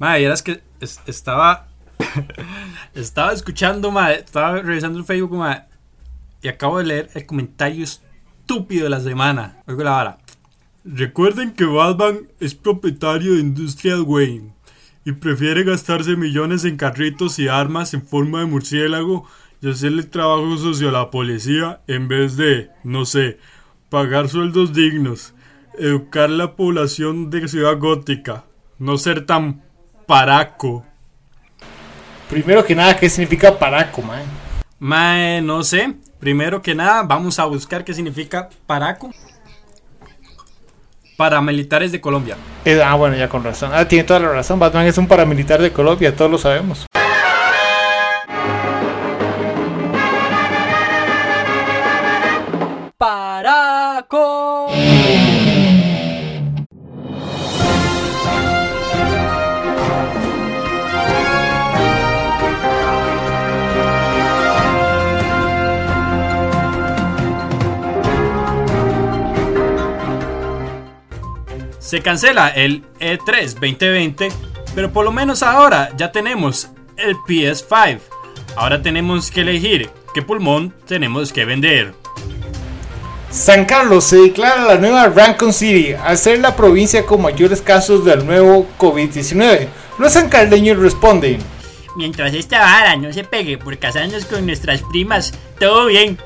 Madre, eras que estaba. estaba escuchando, madre. Estaba revisando el Facebook, madre. Y acabo de leer el comentario estúpido de la semana. Oigo la vara. Recuerden que Batman es propietario de Industrial Wayne y prefiere gastarse millones en carritos y armas en forma de murciélago y hacerle trabajo sucio a la policía en vez de, no sé, pagar sueldos dignos, educar la población de Ciudad Gótica, no ser tan paraco. Primero que nada, ¿qué significa paraco, man? Mae, no sé. Primero que nada, vamos a buscar qué significa paraco. Paramilitares de Colombia. Eh, ah, bueno, ya con razón. Ah, tiene toda la razón. Batman es un paramilitar de Colombia, todos lo sabemos. Paraco. Se cancela el E E3 2020, pero por lo menos ahora ya tenemos el PS5. Ahora tenemos que elegir qué pulmón tenemos que vender. San Carlos se declara la nueva Rancon City al ser la provincia con mayores casos del nuevo COVID-19. Los sancarleños responden. Mientras esta vara no se pegue por casarnos con nuestras primas, todo bien.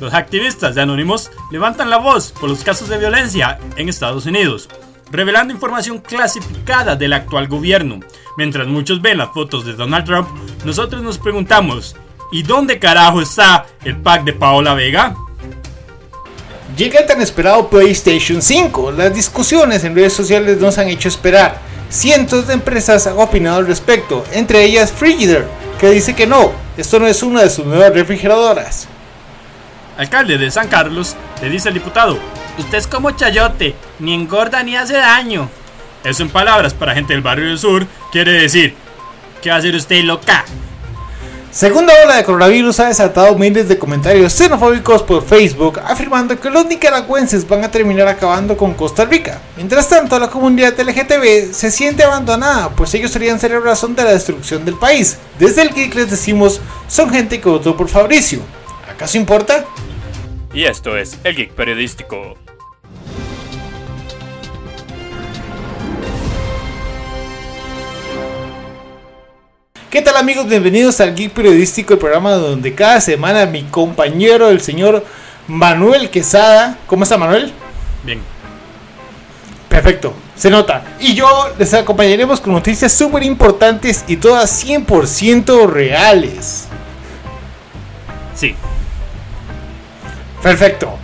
Los activistas de Anonymous levantan la voz por los casos de violencia en Estados Unidos, revelando información clasificada del actual gobierno. Mientras muchos ven las fotos de Donald Trump, nosotros nos preguntamos, ¿y dónde carajo está el pack de Paola Vega? Llega el tan esperado PlayStation 5. Las discusiones en redes sociales nos han hecho esperar. Cientos de empresas han opinado al respecto, entre ellas Frigidaire, que dice que no, esto no es una de sus nuevas refrigeradoras. Alcalde de San Carlos le dice al diputado, Usted es como chayote, ni engorda ni hace daño. eso en palabras para gente del barrio del sur quiere decir, ¿Qué va a hacer usted loca? Segunda ola de coronavirus ha desatado miles de comentarios xenofóbicos por Facebook afirmando que los nicaragüenses van a terminar acabando con Costa Rica. Mientras tanto, la comunidad LGTB se siente abandonada, pues ellos serían ser razón de la destrucción del país. Desde el Geek les decimos, son gente que votó por Fabricio. ¿Acaso importa? y esto es el Geek Periodístico. ¿Qué tal amigos? Bienvenidos al Geek Periodístico, el programa donde cada semana mi compañero, el señor Manuel Quesada, ¿cómo está Manuel? Bien, Perfecto, se nota. Y yo les acompañaremos con noticias súper importantes y todas 100% reales. sí, Perfecto.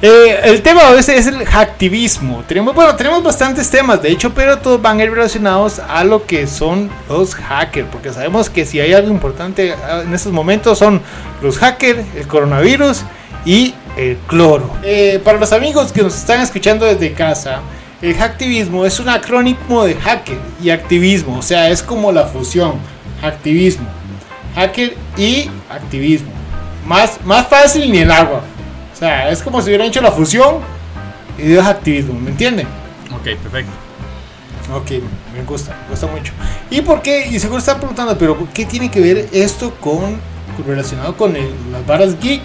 Eh, el tema de es el hacktivismo. Tenemos, bueno, tenemos bastantes temas, de hecho, pero todos van a ir relacionados a lo que son los hackers, porque sabemos que si hay algo importante ah, en estos momentos son los hackers, el coronavirus y el cloro. Eh, para los amigos que nos están escuchando desde casa, el hacktivismo es un acrónimo de hacker y activismo, o sea, es como la fusión, hacktivismo, hacker y activismo. Más, más fácil ni el agua. Sea, es como si hubieran hecho la fusión y dio activismo, ¿me entienden? ok, perfecto. Ok, me gusta, me gusta mucho. ¿Y por qué? Y seguro están preguntando, pero ¿qué tiene que ver esto con relacionado con el- las varas geek?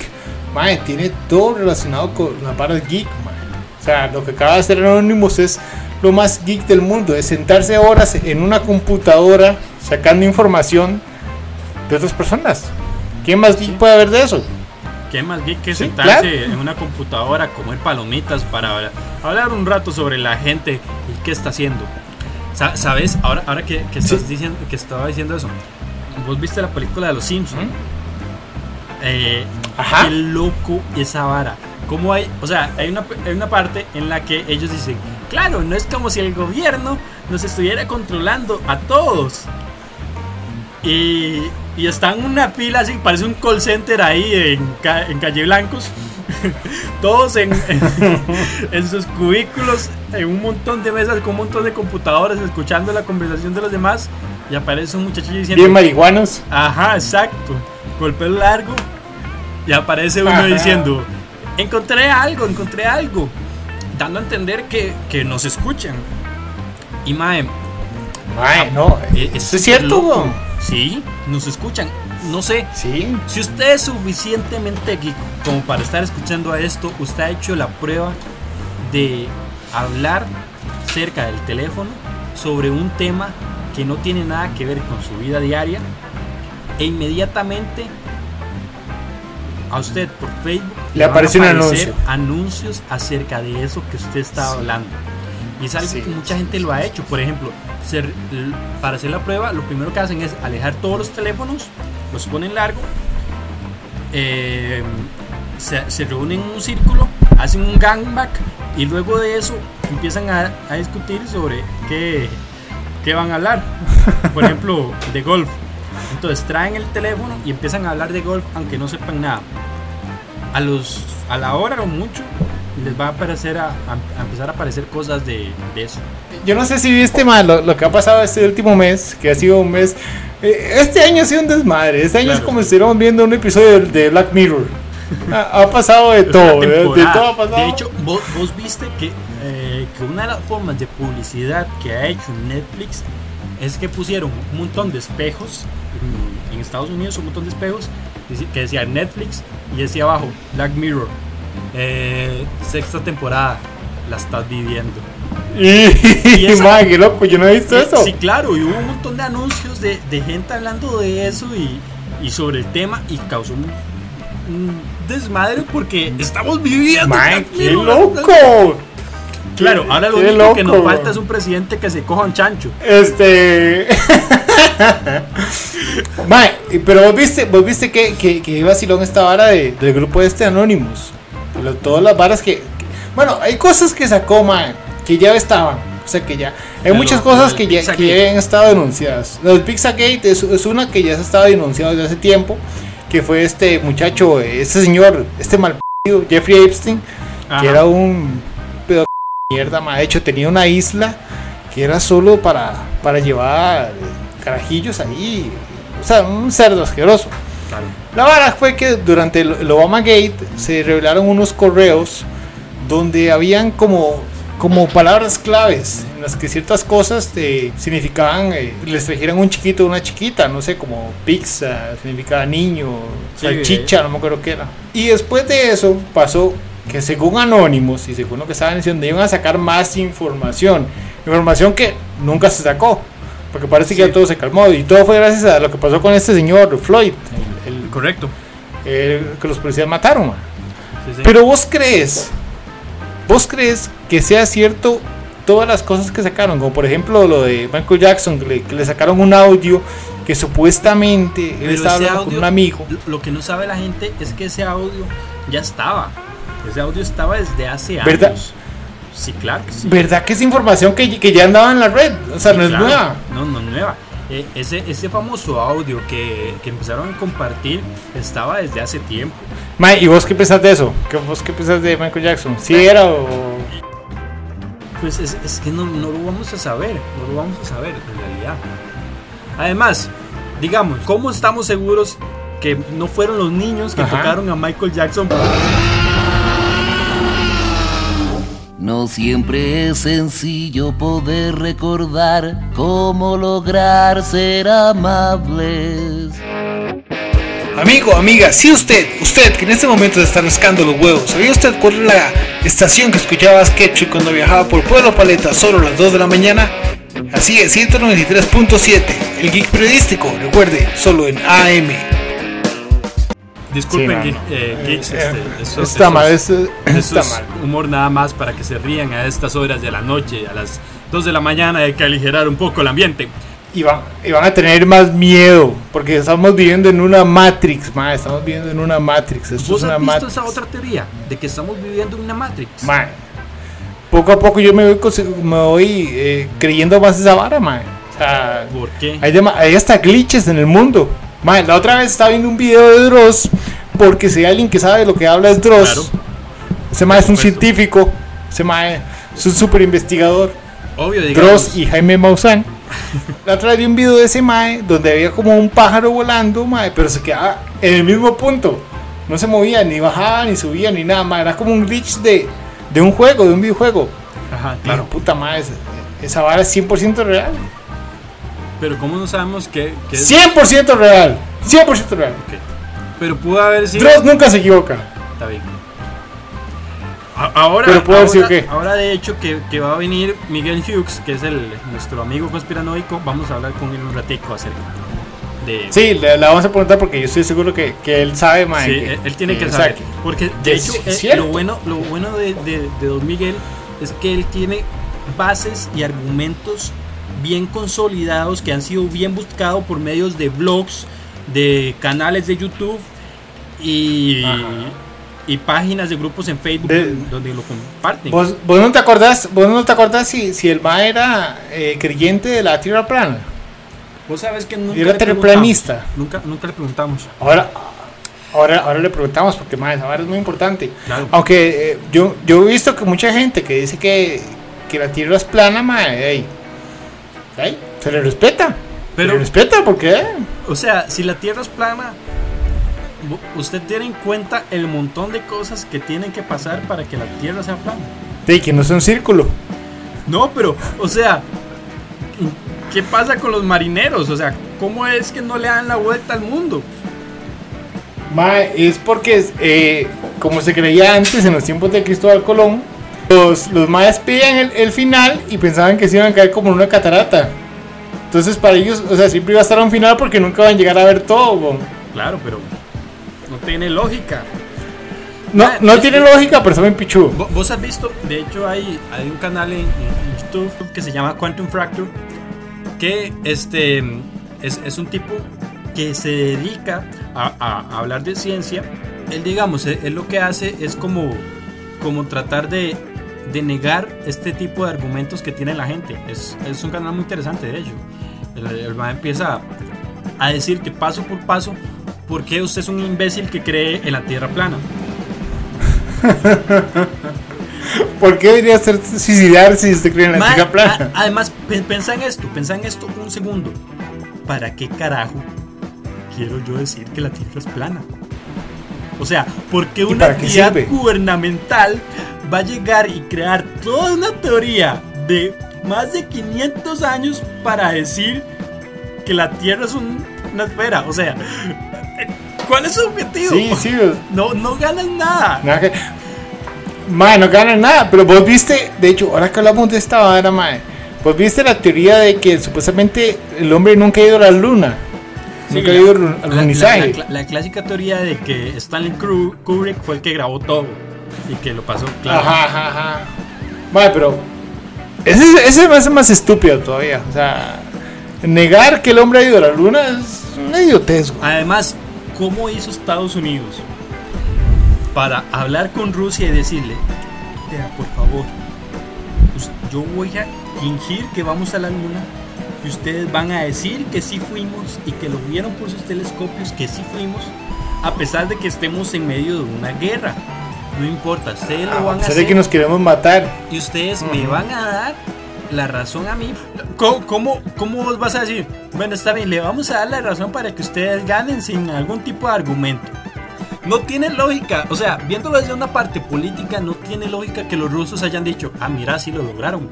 Mae, tiene todo relacionado con las varas geek, mae. O sea, lo que acaba de hacer Anonymous es lo más geek del mundo, es sentarse horas en una computadora sacando información de otras personas. ¿Qué más geek puede haber de eso? ¿Qué más geek que Sí, sentarse claro. en una computadora, comer palomitas para hablar- un rato sobre la gente y qué está haciendo? Sa- ¿Sabes? Ahora, ahora que, que estás Sí. diciendo, que estaba diciendo eso, ¿vos viste la película de los Simpsons? Ujú. Eh, Ajá. Qué loco esa vara. ¿Cómo hay? O sea, hay una, hay una parte en la que ellos dicen, claro, no es como si el gobierno nos estuviera controlando a todos. Y, y están en una fila así, parece un call center ahí en, en Calle Blancos. Todos en, en, en sus cubículos, en un montón de mesas con un montón de computadoras, escuchando la conversación de los demás. Y aparece un muchachillo diciendo: Bien marihuanos. Ajá, exacto. Con el pelo largo. Y aparece uno Ajá. diciendo, encontré algo, encontré algo. Dando a entender que, que nos escuchan. Y mae, Mae, no. eh, Eso es súper cierto, loco. Sí, nos escuchan. No sé, Sí. si usted es suficientemente geek como para estar escuchando a esto, usted ha hecho la prueba de hablar cerca del teléfono sobre un tema que no tiene nada que ver con su vida diaria e inmediatamente a usted por Facebook Le van a aparece un anuncio. anuncios acerca de eso que usted está hablando. Y es algo Sí. que mucha gente lo ha hecho. Por ejemplo, ser- para hacer la prueba, lo primero que hacen es alejar todos los teléfonos, los ponen largo, eh, se, se reúnen en un círculo, hacen un gangbang y luego de eso empiezan a, a discutir sobre qué, qué van a hablar. Por ejemplo, de golf. Entonces traen el teléfono y empiezan a hablar de golf aunque no sepan nada. A, los, a la hora o mucho les va a, aparecer a, a- a empezar a aparecer cosas de, de eso. Yo no sé si viste mal lo, lo que ha pasado este último mes, que ha sido un mes. eh, Este año ha sido un desmadre. Este año es Claro. como si estuviéramos viendo un episodio de, de Black Mirror. Ha, ha pasado de Es todo, de, de todo ha pasado. De hecho, vos, vos viste que, eh, que una de las formas de publicidad que ha hecho Netflix es que pusieron un montón de espejos en, Estados Unidos, un montón de espejos que decía Netflix y decía abajo Black Mirror, eh, sexta temporada, la estás viviendo. y, y esa- qué loco, yo no he visto Eh, eso. Sí, claro, y hubo un montón de anuncios de, de gente hablando de eso y, y sobre el tema y causó un, un desmadre porque estamos viviendo. Black qué loco. Claro, ahora lo único que nos falta es un presidente que se coja un chancho. Este. Mae, pero vos viste, vos viste que, que, que vacilón esta vara de- del grupo este Anonymous. Lo- todas las varas que, que- Bueno, hay cosas que sacó, Mae, que ya estaban. O sea que ya. Hay muchas cosas que ya, que ya han estado denunciadas. Del Pizzagate es, es una que ya se estaba denunciando desde hace tiempo. Que fue este muchacho, este señor, este mal Jeffrey Epstein. Ajá. Que era un pedo de mierda, ma. De hecho, tenía una isla que era solo para, para llevar carajillos ahí. O sea, un cerdo asqueroso. Claro. La vara fue que durante el, Obama Gate se revelaron unos correos donde habían como, como palabras claves en las que ciertas cosas eh, significaban, eh, les trajeran un chiquito o una chiquita, no sé, como pizza, significaba niño, Sí, salchicha, no me acuerdo qué era. Y después de eso pasó que según Anónimos y según lo que estaban diciendo, iban a sacar más información. Información que nunca se sacó. Porque parece que ya todo se calmó. Y todo fue gracias a lo que pasó con este señor Floyd. Correcto. el que los policías mataron. ma. Sí, sí. Pero vos crees, vos crees que sea cierto todas las cosas que sacaron, como por ejemplo lo de Michael Jackson, que le, que le sacaron un audio que supuestamente él estaba hablando con un amigo. Lo- que no sabe la gente es que ese audio ya estaba. Ese audio estaba desde hace ¿Verdad? años. Sí, claro que sí. ¿Verdad que es información que, que ya andaba en la red? O sea, Sí, no es nueva. No, no es nueva. Eh, ese, ese famoso audio que, que empezaron a compartir estaba desde hace tiempo. Ma, ¿Y vos qué pensás de eso? ¿Qué, ¿Vos qué pensás de Michael Jackson? ¿Sí era o.? Pues es, es que no, no lo vamos a saber, no lo vamos a saber en realidad. Además, digamos, ¿cómo estamos seguros que no fueron los niños que Ajá. tocaron a Michael Jackson? No siempre es sencillo poder recordar cómo lograr ser amables. Amigo, amiga, si usted, usted que en este momento se está rascando los huevos, ¿sabía usted cuál es la estación que escuchaba Sketchy cuando viajaba por Pueblo Paleta solo a las 2 de la mañana? Así es, 193.7, el geek periodístico, recuerde, solo en AM. Disculpen, Sí, eh, geeks, este, eso- está eso mal, es- está mal. humor nada más para que se rían a estas horas de la noche, a las 2 de la mañana hay que aligerar un poco el ambiente. Y van, y van a tener más miedo, porque estamos viviendo en una Matrix, ma, estamos viviendo en una Matrix. Esto ¿Vos es una has visto Matrix. esa otra teoría de que estamos viviendo en una Matrix? Ma, poco a poco yo me voy, me voy eh, creyendo más esa vara, ma. O sea, ¿Por qué? Hay, hay hasta glitches en el mundo. Mae, la otra vez estaba viendo un video de Dross. Porque si hay alguien que sabe de lo que habla es Dross. Claro. Ese mae es un científico. Ese mae es un super investigador. Obvio, digamos. Dross y Jaime Maussan. la otra vez vi un video de ese mae donde había como un pájaro volando, mae, pero se quedaba en el mismo punto. No se movía, ni bajaba, ni subía, ni nada, mae. Era como un glitch de, de un juego, de un videojuego. Ajá, Claro. claro. puta madre. esa vara es 100% real. Pero ¿cómo no sabemos que, que es? 100% real. 100% real. Ok. Pero pudo haber sido... Dross nunca se equivoca. Está bien. A- Ahora, Pero puedo ahora, decir qué. ahora de hecho que, que va a venir Miguel Hughes, que es el, nuestro amigo conspiranoico, vamos a hablar con él un ratico acerca de... Sí, le, le vamos a preguntar porque yo estoy seguro que, que él sabe, mae. Sí, que- él, él tiene que sea, saber. que- Porque de es hecho, eh, cierto. lo bueno, lo bueno de, de- de Don Miguel es que él tiene bases y argumentos bien consolidados que han sido bien buscados por medios de blogs, de canales de YouTube y, y páginas de grupos en Facebook De- donde lo comparten. ¿Vos, vos no te acordás, vos no te acordás si, si el mae era eh, creyente de la tierra plana? Vos sabes que nunca Era le terraplanista. preguntamos. Nunca, nunca le preguntamos. Ahora, ahora, ahora le preguntamos porque mae, esa vara es muy importante. Claro. Aunque eh, yo, yo he visto que mucha gente que dice que, que la tierra es plana, mae, ey, se le respeta. Pero- se le respeta porque O sea, si la Tierra es plana, usted tiene en cuenta el montón de cosas que tienen que pasar para que la Tierra sea plana. de que no es un círculo. No, pero, o sea, ¿qué pasa con los marineros? O sea, ¿cómo es que no le dan la vuelta al mundo? Mae, es porque, eh, como se creía antes en los tiempos de Cristóbal Colón, los, los mayas pedían el, el final y pensaban que se iban a caer como en una catarata. Entonces, para ellos, o sea, siempre iba a estar a un final porque nunca van a llegar a ver todo. Claro, pero no tiene lógica. No, Ah, no tiene que- lógica, pero saben pichu. Vo- Vos has visto, de hecho hay, hay un canal en, en YouTube que se llama Quantum Fracture, que este, es, es un tipo que se dedica a, a- a hablar de ciencia. Él, digamos, él, él lo que hace es como, como tratar de, de negar este tipo de argumentos que tiene la gente. Es, es un canal muy interesante, de hecho. El, el man empieza a, a decir que paso por paso, ¿por qué usted es un imbécil que cree en la Tierra plana? ¿Por qué debería ser suicidarse si usted cree en la tierra plana? a- además, pensá en esto, pensá en esto un segundo. ¿Para qué carajo quiero yo decir que la Tierra es plana? O sea, ¿por qué una entidad gubernamental va a llegar y crear toda una teoría de más de 500 años para decir que la Tierra es un- una esfera? O sea, ¿cuál es su objetivo? Sí, sí, No, no ganan nada. nada que- Mae, no ganan nada, pero vos viste, de hecho, ahora que hablamos de esta vara, mae, vos viste la teoría de que supuestamente el hombre nunca ha ido a la luna. Sí, nunca ha la- clásica teoría de que Stanley Kubrick fue el que grabó todo y que lo pasó claro. Ajá, ajá, ajá. Mae, pero ese, ese me hace más estúpido todavía. O sea, negar que el hombre ha ido a la luna es una idiotez. Además, ¿cómo hizo Estados Unidos para hablar con Rusia y decirle, por favor, us- yo voy a fingir que vamos a la luna y ustedes van a decir que sí fuimos y que lo vieron por sus telescopios, que sí fuimos, a pesar de que estemos en medio de una guerra. No importa, ustedes lo A van a pesar hacer. de que nos queremos matar. y ustedes me van a dar la razón a mí. ¿Cómo, cómo, cómo vos vas a decir? Bueno, está bien, le vamos a dar la razón para que ustedes ganen sin algún tipo de argumento. No tiene lógica, o sea, viéndolo desde una parte política, no tiene lógica que los rusos hayan dicho, ah, mira, sí lo lograron.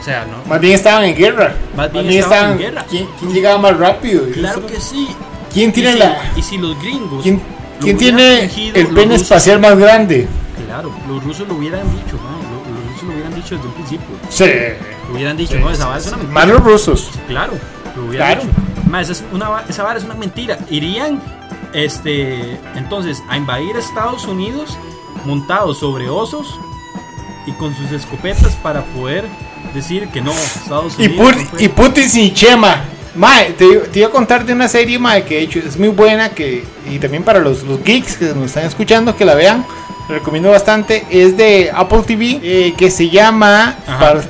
O sea, no. Más bien estaban en guerra. Más bien estaban en guerra. ¿quién, quién llegaba más rápido? Claro que sí. ¿Quién Y tiene si- la- Y si los gringos. ¿Quién, lo quién hubieran tiene el pene rusos- espacial más grande? Claro, los rusos lo hubieran dicho, ¿no? Lo- Los rusos lo hubieran dicho desde un principio. Sí. Lo hubieran dicho, Sí, no, esa vara es una mentira. Más los rusos. Claro, lo hubieran Claro. dicho. Esa, es una, esa vara es una mentira. Irían, este, entonces, a invadir Estados Unidos montados sobre osos y con sus escopetas para poder decir que no, Estados Y. Put- no fue. y Putin sin Chema. Mae, te, te iba a contar de una serie, mae, que de hecho es muy buena que, y también para los, los geeks que nos están escuchando que la vean, la recomiendo bastante. Es de Apple TV, eh, que se llama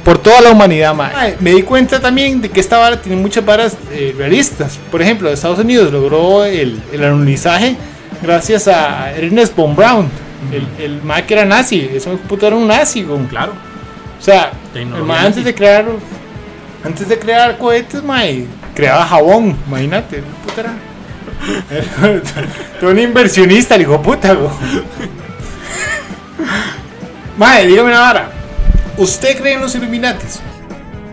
Por toda la humanidad, mae. Mae, Me di cuenta también de que esta vara tiene muchas varas eh, realistas. Por ejemplo, Estados Unidos logró el, el alunizaje gracias a Ernest von Braun, el, el mae que era nazi. Ese puto era un nazi, güey. Claro, O sea, Tecnología el mae antes de crear antes de crear cohetes, mae, creaba jabón, imagínate, puta era. Todo un inversionista, hijo de puta, go. Mae, dígame una vara. ¿Usted cree en los Illuminatis?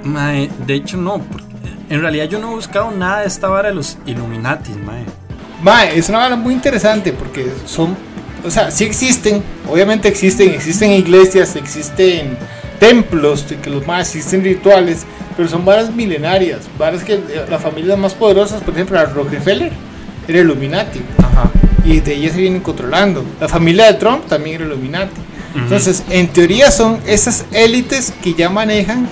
Mae, de hecho no, porque en realidad yo no he buscado nada de esta vara de los Illuminati, mae. Mae, es una banda muy interesante porque son, o sea, sí existen, obviamente existen, existen iglesias, existen templos, de que los más existen rituales, pero son varas milenarias, varas que eh, las familias más poderosas, por ejemplo, la Rockefeller era Illuminati Ajá. y de ella se vienen controlando. La familia de Trump también era Illuminati. Entonces, en teoría son esas élites que ya manejan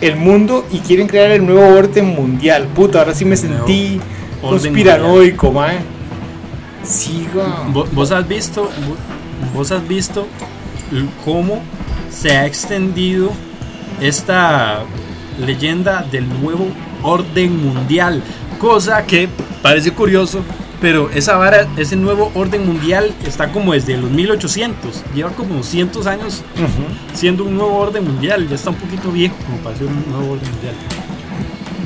el mundo y quieren crear el nuevo orden mundial. Puta, ahora sí me sentí conspiranoico, mae. Sí, ¿Vos has visto, vo- vos has visto cómo se ha extendido esta leyenda del nuevo orden mundial? Cosa que parece curioso, pero esa vara, ese nuevo orden mundial está como desde los 1800, lleva como 200 años siendo un nuevo orden mundial, ya está un poquito viejo como para ser un nuevo orden mundial.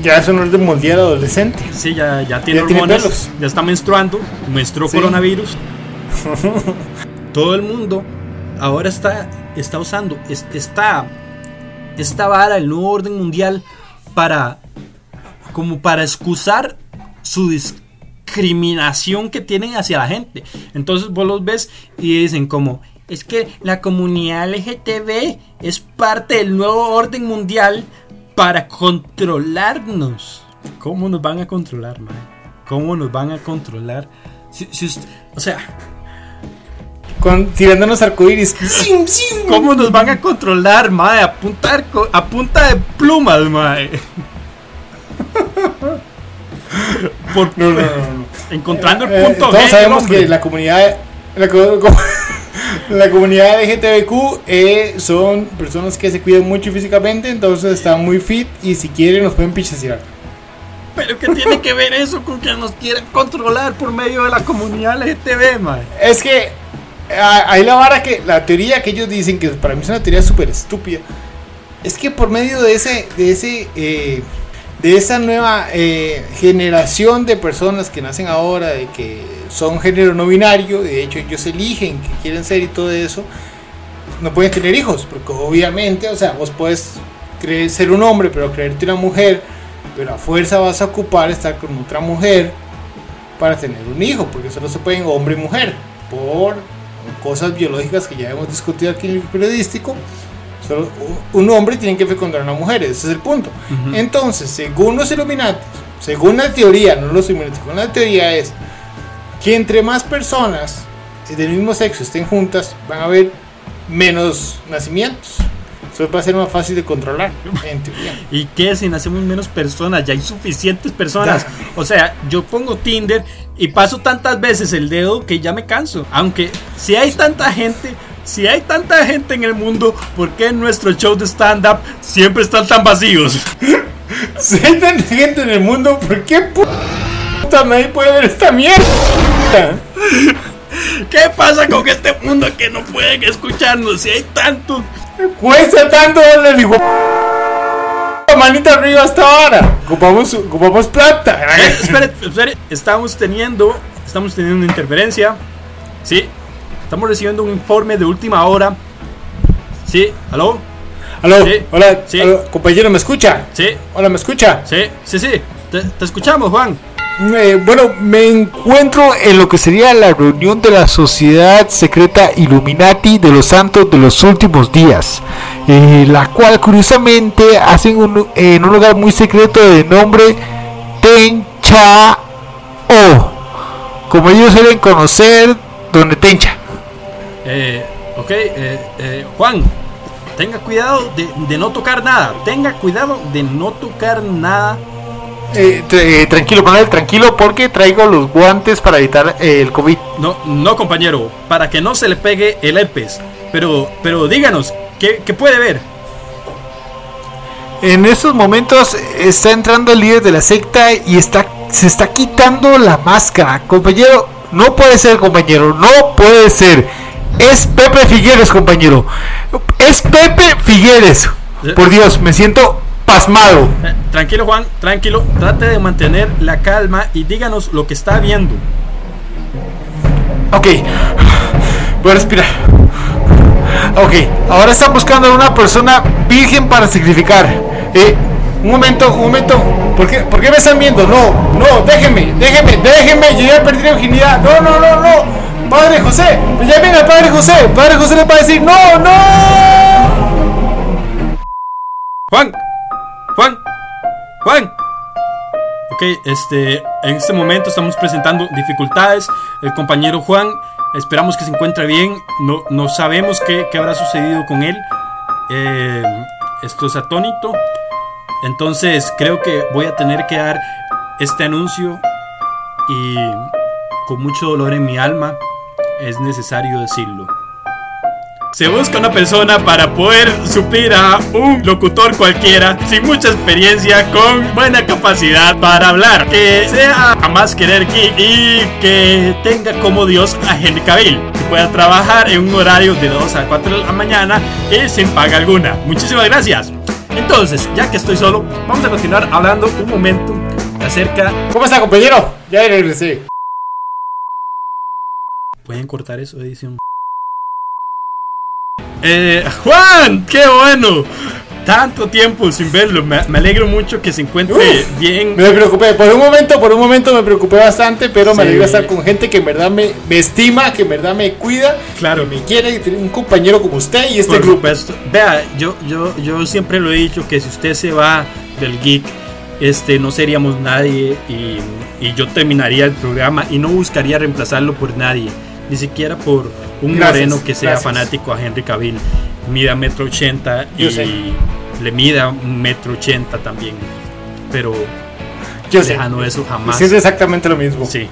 Ya es un orden mundial adolescente. Sí, ya, ya tiene Ya hormonas, pelos. ya está menstruando, menstruó Sí. coronavirus. Todo el mundo ahora está, está usando es- esta, esta vara, el nuevo orden mundial, para como para excusar su discriminación que tienen hacia la gente. Entonces vos los ves y dicen como, es que la comunidad LGTB es parte del nuevo orden mundial para controlarnos. ¿Cómo nos van a controlar, man? ¿Cómo nos van a controlar? O sea, Con, tirándonos arcoíris. ¿cómo nos van a controlar, mae? A punta, arco- a punta de plumas, mae. Por, No, no, no, encontrando el Eh, punto todos G, sabemos que la comunidad la, co- co- la comunidad LGTBQ eh, son personas que se cuidan mucho físicamente entonces están muy fit y si quieren nos pueden pichasear Pero ¿qué tiene que ver eso con que nos quieren controlar por medio de la comunidad LGTB, mae? es que ahí la vara que la teoría que ellos dicen que para mí es una teoría súper estúpida es que por medio de ese de ese eh, de esa nueva eh, generación de personas que nacen ahora de que son género no binario de hecho ellos eligen que quieren ser y todo eso no pueden tener hijos porque obviamente o sea vos puedes creer ser un hombre pero creerte una mujer pero a fuerza vas a ocupar estar con otra mujer para tener un hijo porque solo se pueden hombre y mujer por cosas biológicas que ya hemos discutido aquí en el periodístico Solo un hombre tiene que fecundar a una mujer, ese es el punto. Ujú. Entonces, según los Illuminati, según la teoría, no los Illuminati, según la teoría es que entre más personas del mismo sexo estén juntas, van a haber menos nacimientos. Eso va a ser más fácil de controlar, en teoría. ¿Y qué si nacemos menos personas? Ya hay suficientes personas. O sea, yo pongo Tinder y paso tantas veces el dedo que ya me canso. Aunque si hay tanta gente, si hay tanta gente en el mundo, ¿por qué en nuestros shows de stand-up siempre están tan vacíos? Si hay tanta gente en el mundo, ¿por qué puta nadie puede ver esta mierda? ¿Qué pasa con este mundo que no pueden escucharnos? Si hay tantos. Cuesta tanto darle el hijo manita arriba hasta ahora. Ocupamos, ocupamos plata. Eh, espere, espere, estamos teniendo, estamos teniendo una interferencia. Sí, estamos recibiendo un informe de última hora. Sí, ¿aló? Aló, Sí, hola, sí. aló, compañero, ¿me escucha? Sí, Hola, ¿me escucha? sí, sí, sí. Te, te escuchamos, Juan. Eh, bueno, me encuentro en lo que sería la reunión de la Sociedad Secreta Illuminati de los Santos de los Últimos Días, eh, la cual curiosamente hacen un- en un lugar muy secreto de nombre Tencha O, como ellos suelen conocer, donde Tencha. Eh, ok, Juan, tenga cuidado de no tocar nada. Tenga cuidado de no tocar nada. Eh, eh, tranquilo, Manuel, tranquilo, porque traigo los guantes para evitar eh, el COVID. No, no, compañero, para que no se le pegue el herpes. Pero, pero díganos, ¿qué, qué puede ver? En estos momentos está entrando el líder de la secta y está se está quitando la máscara. Compañero, no puede ser, compañero, no puede ser. Es Pepe Figueres, compañero. Es Pepe Figueres. Por Dios, me siento pasmado. Eh, tranquilo, Juan, tranquilo. Trate de mantener la calma y díganos lo que está viendo. Ok, voy a respirar. Ok, ahora están buscando a una persona virgen para sacrificar. Eh, un momento, un momento. ¿Por qué, ¿Por qué me están viendo? No, no, déjenme, déjenme, déjenme. Yo ya perdí la virginidad. No, no, no, no. Padre José, pues ya viene el Padre José. Padre José le va a decir, no, no. Juan, Juan, Juan. Ok, este, en este momento estamos presentando dificultades. El compañero Juan, esperamos que se encuentre bien. No, no sabemos qué, qué habrá sucedido con él. Eh, esto es atónito. Entonces creo que voy a tener que dar este anuncio y con mucho dolor en mi alma es necesario decirlo. Se busca una persona para poder suplir a un locutor cualquiera sin mucha experiencia, con buena capacidad para hablar, que sea a más querer que y que tenga como Dios a Henry Cavill, que pueda trabajar en un horario de 2 a 4 de la mañana y sin paga alguna. Muchísimas gracias. Entonces, ya que estoy solo, vamos a continuar hablando un momento acerca. ¿Cómo está, compañero? Ya regresé. ¿Pueden cortar eso, edición? Eh, Juan, qué bueno. Tanto tiempo sin verlo. Me, me alegro mucho que se encuentre Uf, bien. Me preocupé, por un momento, por un momento me preocupé bastante, pero me Sí. alegra estar con gente que en verdad me, me estima, que en verdad me cuida, Claro. me quiere, tener un compañero como usted y este Por grupo. supuesto. Vea, yo, yo, yo siempre lo he dicho que si usted se va del geek, este, no seríamos nadie y, y yo terminaría el programa y no buscaría reemplazarlo por nadie, ni siquiera por un Gracias, moreno que sea gracias. fanático a Henry Cavill, mida metro ochenta y sé. le mida metro ochenta también, pero Yo sé, lejano eso jamás. siento exactamente lo mismo. Sí,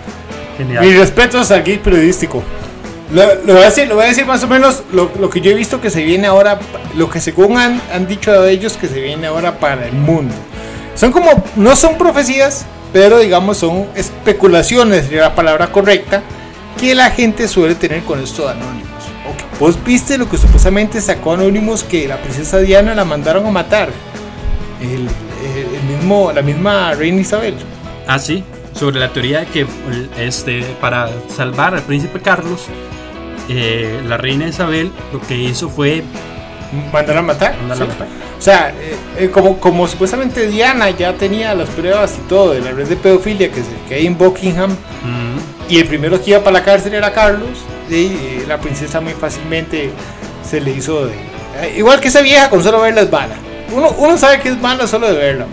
Mis genial. respetos al geek periodístico. Lo, lo voy a decir, lo voy a decir más o menos lo, lo que yo he visto que se viene ahora, lo que según han, han dicho de ellos que se viene ahora para el mundo. Son como, no son profecías, pero digamos son especulaciones, sería la palabra correcta, que la gente suele tener con esto de Anonymous. Ok, Vos viste lo que supuestamente sacó Anonymous que la princesa Diana la mandaron a matar. El, el- el mismo, la misma reina Isabel. Ah, sí, sobre la teoría de que este, para salvar al príncipe Carlos, eh, la reina Isabel lo que hizo fue Mandaron a matar. sí. a matar. O sea, eh, eh, como, como supuestamente Diana ya tenía las pruebas y todo de la red de pedofilia que, se, que hay en Buckingham, Mm, y el primero que iba para la cárcel era Carlos, y eh, la princesa muy fácilmente se le hizo de... eh, igual que esa vieja con solo verla es mala. Uno, uno sabe que es mala solo de verla.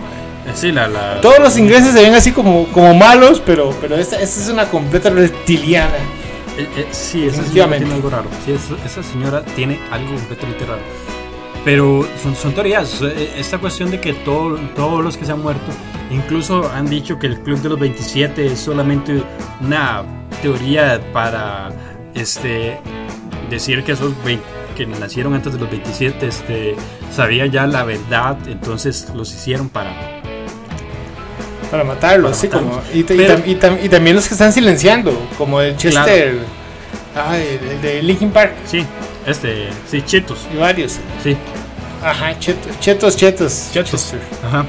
eh, sí, la, la- Todos los ingleses se ven así como, como malos, pero, pero esta, esta es una completa reptiliana. eh, eh, sí, esa señora tiene algo raro. Sí, esa, esa señora tiene algo completamente raro. Pero son, son teorías. eh, Esta cuestión de que todo- todos los que se han muerto, incluso han dicho que el Club de los 27 es solamente una teoría para este decir que esos 20 que nacieron antes de los 27 este, sabían ya la verdad, entonces los hicieron para Para matarlos, así como. Y, ta- y Pero- tam- y tam- y también los que están silenciando, como el Chester. Ah, el, el de Linkin Park. Sí, este, sí, chetos, Y varios. sí, Ajá, chetos, chetos, chetos. chetos. Ajá.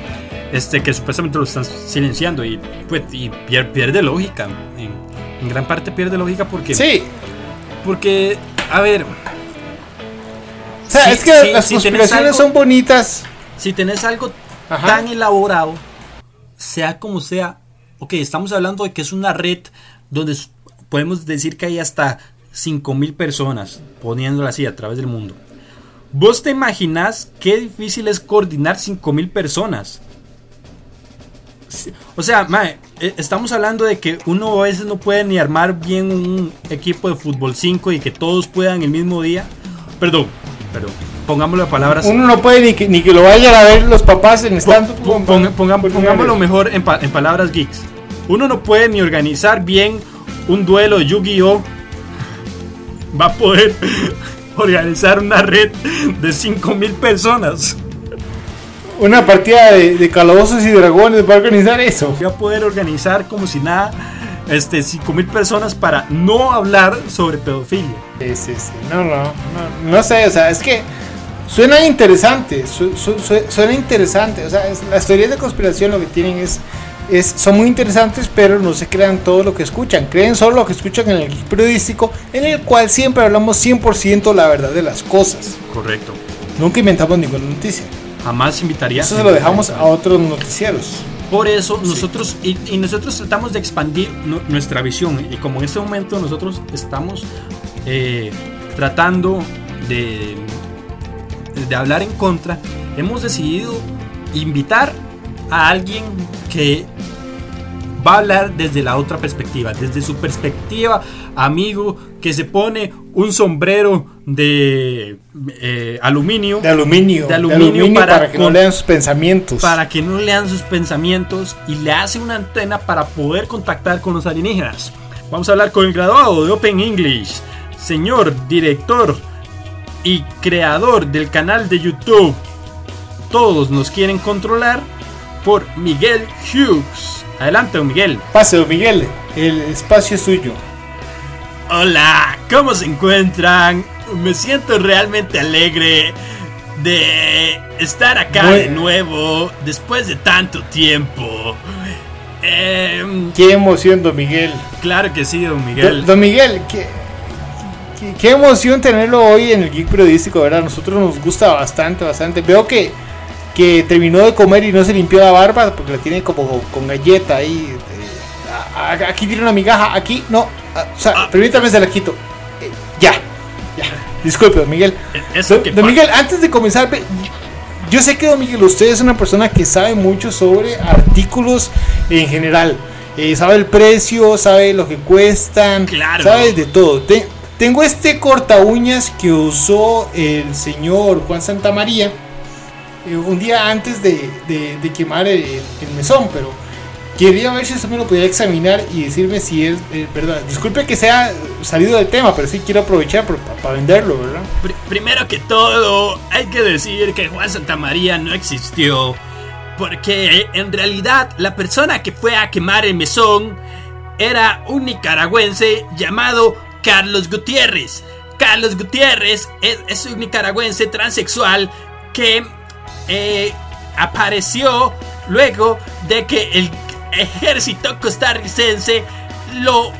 Este, que supuestamente lo están silenciando y, pues, y pier- pierde lógica. En, en gran parte pierde lógica porque. Sí, Porque, a ver, o sea, es que las si conspiraciones algo- son bonitas. si tenés algo Ajá. tan elaborado, sea como sea, ok, estamos hablando de que es una red donde podemos decir que hay hasta 5.000 personas poniéndola así a través del mundo. ¿Vos te imaginás qué difícil es coordinar 5.000 personas? O sea, mae, eh, estamos hablando de que uno a veces no puede ni armar bien un equipo de fútbol 5 y que todos puedan el mismo día. Perdón, perdón. Pongámoslo a palabras. Uno no puede ni que, ni que lo vayan a ver los papás en Po- stand po- ponga- ponga- pongámoslo mejor en, pa- en palabras geeks. Uno no puede ni organizar bien un duelo de Yu-Gi-Oh! Va a poder organizar una red de 5000 personas. Una partida de, de calabozos y dragones va a organizar eso. Va a poder organizar como si nada este, 5000 personas para no hablar sobre pedofilia. Sí, sí, sí. No, no, no, no sé, o sea, es que suena interesante, su- su- su- suena interesante, o sea, es- las teorías de conspiración lo que tienen es, es, son muy interesantes, pero no se crean todo lo que escuchan, creen solo lo que escuchan en el periodístico, en el cual siempre hablamos 100% la verdad de las cosas, Correcto. nunca inventamos ninguna noticia. jamás invitaría. Eso se lo dejamos a otros noticieros. Por eso nosotros y, y nosotros tratamos de expandir nu- nuestra visión y como en este momento nosotros estamos eh, tratando de, de hablar en contra, hemos decidido invitar a alguien que va a hablar desde la otra perspectiva, desde su perspectiva, amigo, que se pone un sombrero de eh, aluminio De aluminio. De aluminio para que no lean sus pensamientos. para que no lean sus pensamientos y le hace una antena para poder contactar con los alienígenas. Vamos a hablar con el graduado de Open English, señor director y creador del canal de YouTube. Todos nos quieren controlar por Miguel Hughes. Adelante, don Miguel. Pase, don Miguel. El espacio es suyo. Hola, ¿cómo se encuentran? Me siento realmente alegre de estar acá de nuevo después de tanto tiempo. Em, Qué emoción, don Miguel. Claro que sí, don Don, Miguel. don Miguel, qué, qué- qué emoción tenerlo hoy en el Geek Periodístico, ¿verdad? A nosotros nos gusta bastante, bastante. Veo que, que terminó de comer y no se limpió la barba porque la tiene como con galleta ahí. eh, aquí tiene una migaja, aquí no. ah, o sea, Ah. permítame, se la quito. Eh, ya, ya. Disculpe, don Miguel. eso Don, don Miguel, antes de comenzar, yo sé que Don Miguel, usted es una persona que sabe mucho sobre artículos en general. Eh, sabe el precio, sabe lo que cuestan, Claro. sabe de todo. Te- tengo este corta uñas que usó el señor Juan Santamaría eh, un día antes de, de- quemar el, mesón, pero quería ver si usted me lo podía examinar y decirme si es eh, verdad. Disculpe que sea salido del tema, pero sí quiero aprovechar para venderlo, ¿verdad? Pri- primero que todo, hay que decir que Juan Santamaría no existió. Porque en realidad la persona que fue a quemar el mesón era un nicaragüense llamado Carlos Gutiérrez. Carlos Gutiérrez es un nicaragüense transexual que eh, apareció luego de que el ejército costarricense lo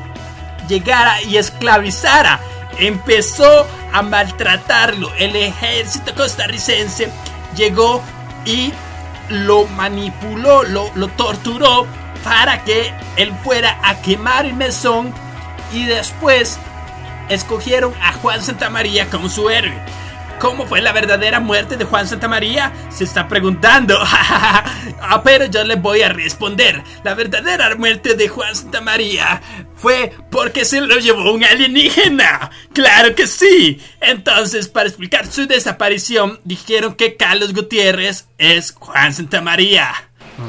llegara y esclavizara. Empezó a maltratarlo. El ejército costarricense llegó y lo manipuló, lo, lo torturó para que él fuera a quemar el mesón y después escogieron a Juan Santamaría como su héroe. ¿Cómo fue la verdadera muerte de Juan Santamaría? Se está preguntando. Ah, Pero yo le voy a responder. La verdadera muerte de Juan Santamaría fue porque se lo llevó un alienígena. Claro que sí. Entonces, para explicar su desaparición, dijeron que Carlos Gutiérrez es Juan Santamaría.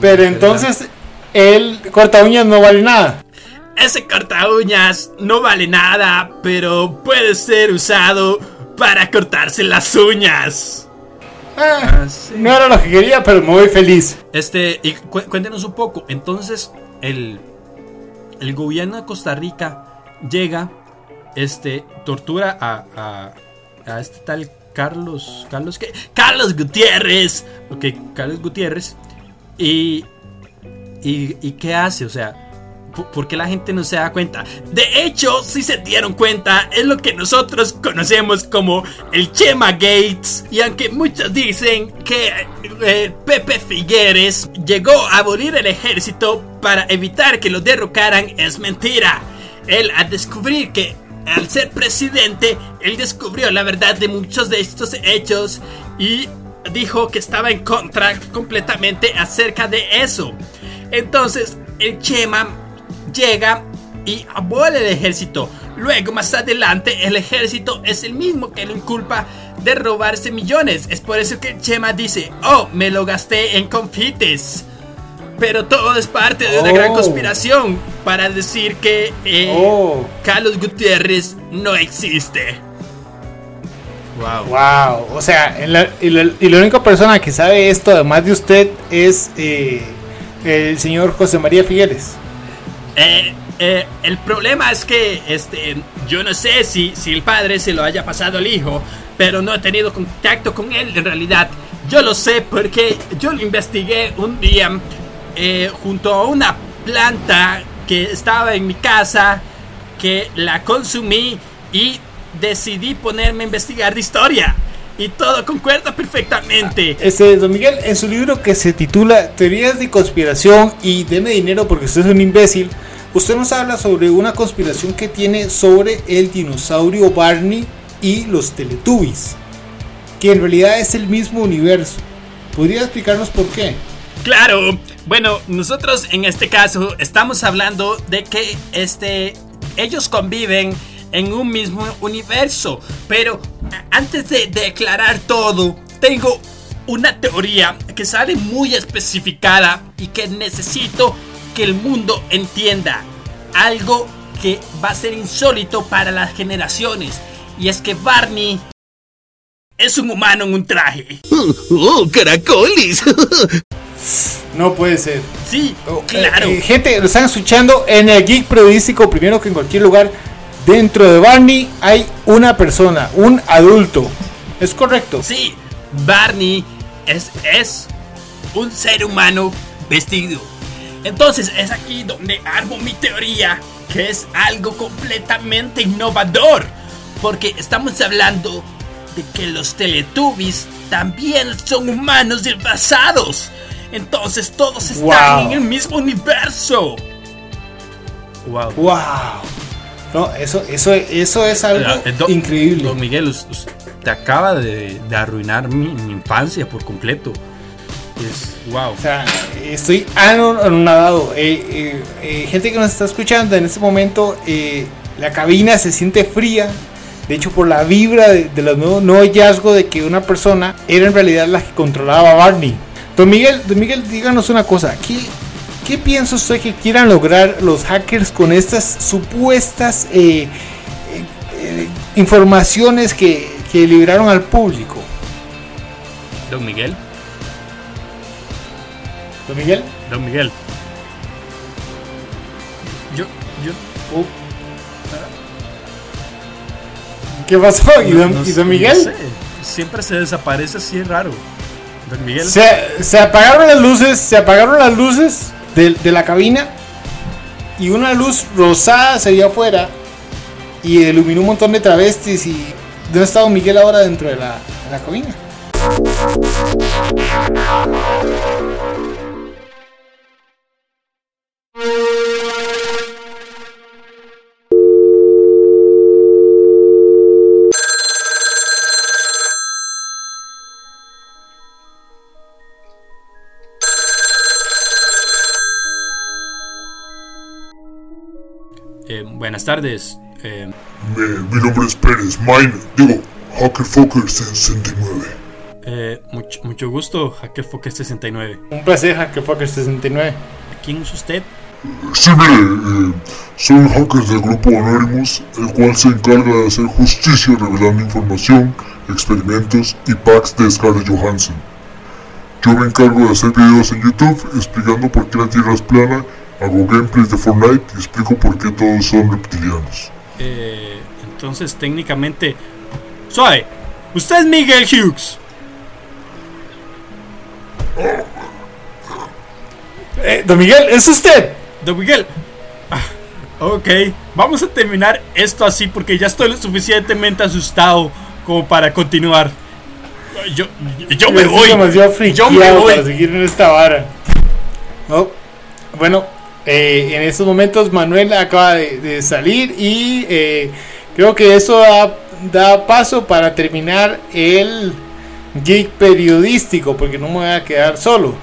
Pero entonces el corta uñas no vale nada. Ese corta uñas no vale nada, pero puede ser usado para cortarse las uñas. Ah, No era lo que quería, pero me voy feliz. Este, y cu- cuéntenos un poco. Entonces, el, el gobierno de Costa Rica llega, este, tortura a, a, a este tal Carlos. ¿Carlos qué? Carlos Gutiérrez. Ok, Carlos Gutiérrez. Y, y, y ¿qué hace? O sea, ¿por, qué la gente no se da cuenta? De hecho, si se dieron cuenta, es lo que nosotros conocemos como el Chema Gates. Y aunque muchos dicen que eh, Pepe Figueres llegó a abolir el ejército para evitar que lo derrocaran, es mentira. Él, al descubrir que al ser presidente, él descubrió la verdad de muchos de estos hechos y dijo que estaba en contra completamente acerca de eso. Entonces, el Chema llega y abole el ejército. Luego, más adelante, el ejército es el mismo que lo inculpa de robarse millones. Es por eso que Chema dice, oh, me lo gasté en confites. Pero todo es parte de una gran Oh. conspiración para decir que eh, Oh. Carlos Gutiérrez no existe. Wow. Wow. O sea, en la- y, la, y la única persona que sabe esto, además de usted, es eh, el señor José María Figueres. Eh, eh, el problema es que este, yo no sé si, si el padre se lo haya pasado al hijo, pero no he tenido contacto con él en realidad. Yo lo sé porque yo lo investigué un día eh, junto a una planta que estaba en mi casa, que la consumí y decidí ponerme a investigar de historia. Y todo concuerda perfectamente. Este, don Miguel, en su libro que se titula Teorías de conspiración y deme dinero porque usted es un imbécil, usted nos habla sobre una conspiración que tiene sobre el dinosaurio Barney y los Teletubbies, que en realidad es el mismo universo. ¿Podría explicarnos por qué? Claro, bueno, nosotros en este caso estamos hablando de que este ellos conviven en un mismo universo, pero antes de declarar todo, tengo una teoría que sale muy especificada y que necesito que el mundo entienda. Algo que va a ser insólito para las generaciones. Y es que Barney es un humano en un traje. ¡Oh, caracoles! No puede ser. Sí, Oh, claro. eh, eh, gente, lo están escuchando en el Geek Periodístico, primero que en cualquier lugar. Dentro de Barney hay una persona, un adulto. ¿Es correcto? Sí, Barney es, es un ser humano vestido. Entonces es aquí donde armo mi teoría, que es algo completamente innovador. Porque estamos hablando de que los Teletubbies también son humanos disfrazados. Entonces todos están Wow. en el mismo universo. Wow. ¡Wow! No, eso, eso, eso es algo Eh, do- increíble. Don Miguel, us- us- te acaba de, de arruinar mi, mi infancia por completo. Es wow. O sea, estoy anonadado. Eh, eh, eh, gente que nos está escuchando en este momento, eh, la cabina se siente fría. De hecho, por la vibra de, de los nuevos nuevo hallazgo de que una persona era en realidad la que controlaba a Barney. Don Miguel, don Miguel, díganos una cosa. ¿Qué, qué piensa usted que quieran lograr los hackers con estas supuestas eh, eh, eh, informaciones que, que liberaron al público? Don Miguel, Don Miguel. Don Miguel. Yo, yo. Oh. ¿Qué pasó? ¿Y don, no y sé, don no Miguel? sé, Siempre se desaparece así, es raro. Don Miguel. Se, se apagaron las luces, se apagaron las luces de, la cabina y una luz rosada se vio afuera y iluminó un montón de travestis y ¿dónde está Miguel ahora dentro de la, de la cabina? Tardes. Eh, Me- mi nombre es Pérez, Mine, digo, Hacker Fokker 69. eh, mucho, mucho gusto, Hacker Fokker 69. Un placer, Hackerfucker 69. ¿Quién es usted? Sí, mire, eh, soy un hacker del grupo Anonymous, el cual se encarga de hacer justicia revelando información, experimentos y packs de Scarlett Johansson. Yo me encargo de hacer videos en YouTube explicando por qué la Tierra es plana, hago gameplays de Fortnite y explico por qué todos son reptilianos. Eh, entonces, técnicamente. Suave, usted es Miguel Hughes. Eh, don Miguel, ¿es usted? Don Miguel. Ah, ok, vamos a terminar esto así porque ya estoy lo suficientemente asustado como para continuar. Yo, yo me voy. demasiado Yo me voy. para seguir en esta vara. No, Bueno, eh, en estos momentos Manuel acaba de, salir y eh, creo que eso da, da paso para terminar el geek periodístico porque no me voy a quedar solo.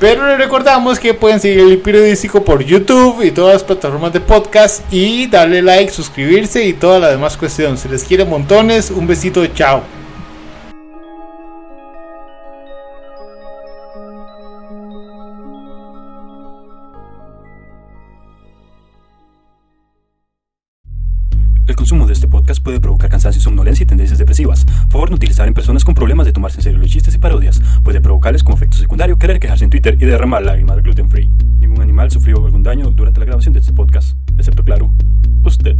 Pero les recordamos que pueden seguir el periodístico por YouTube y todas las plataformas de podcast y darle like, suscribirse y toda la demás cuestión. Se les quiere montones. Un besito, chao. Somnolencia y tendencias depresivas. Favor no utilizar en personas con problemas de tomarse en serio los chistes y parodias. Puede provocarles como efecto secundario querer quejarse en Twitter y derramar lágrimas gluten free. Ningún animal sufrió algún daño durante la grabación de este podcast, excepto claro, usted.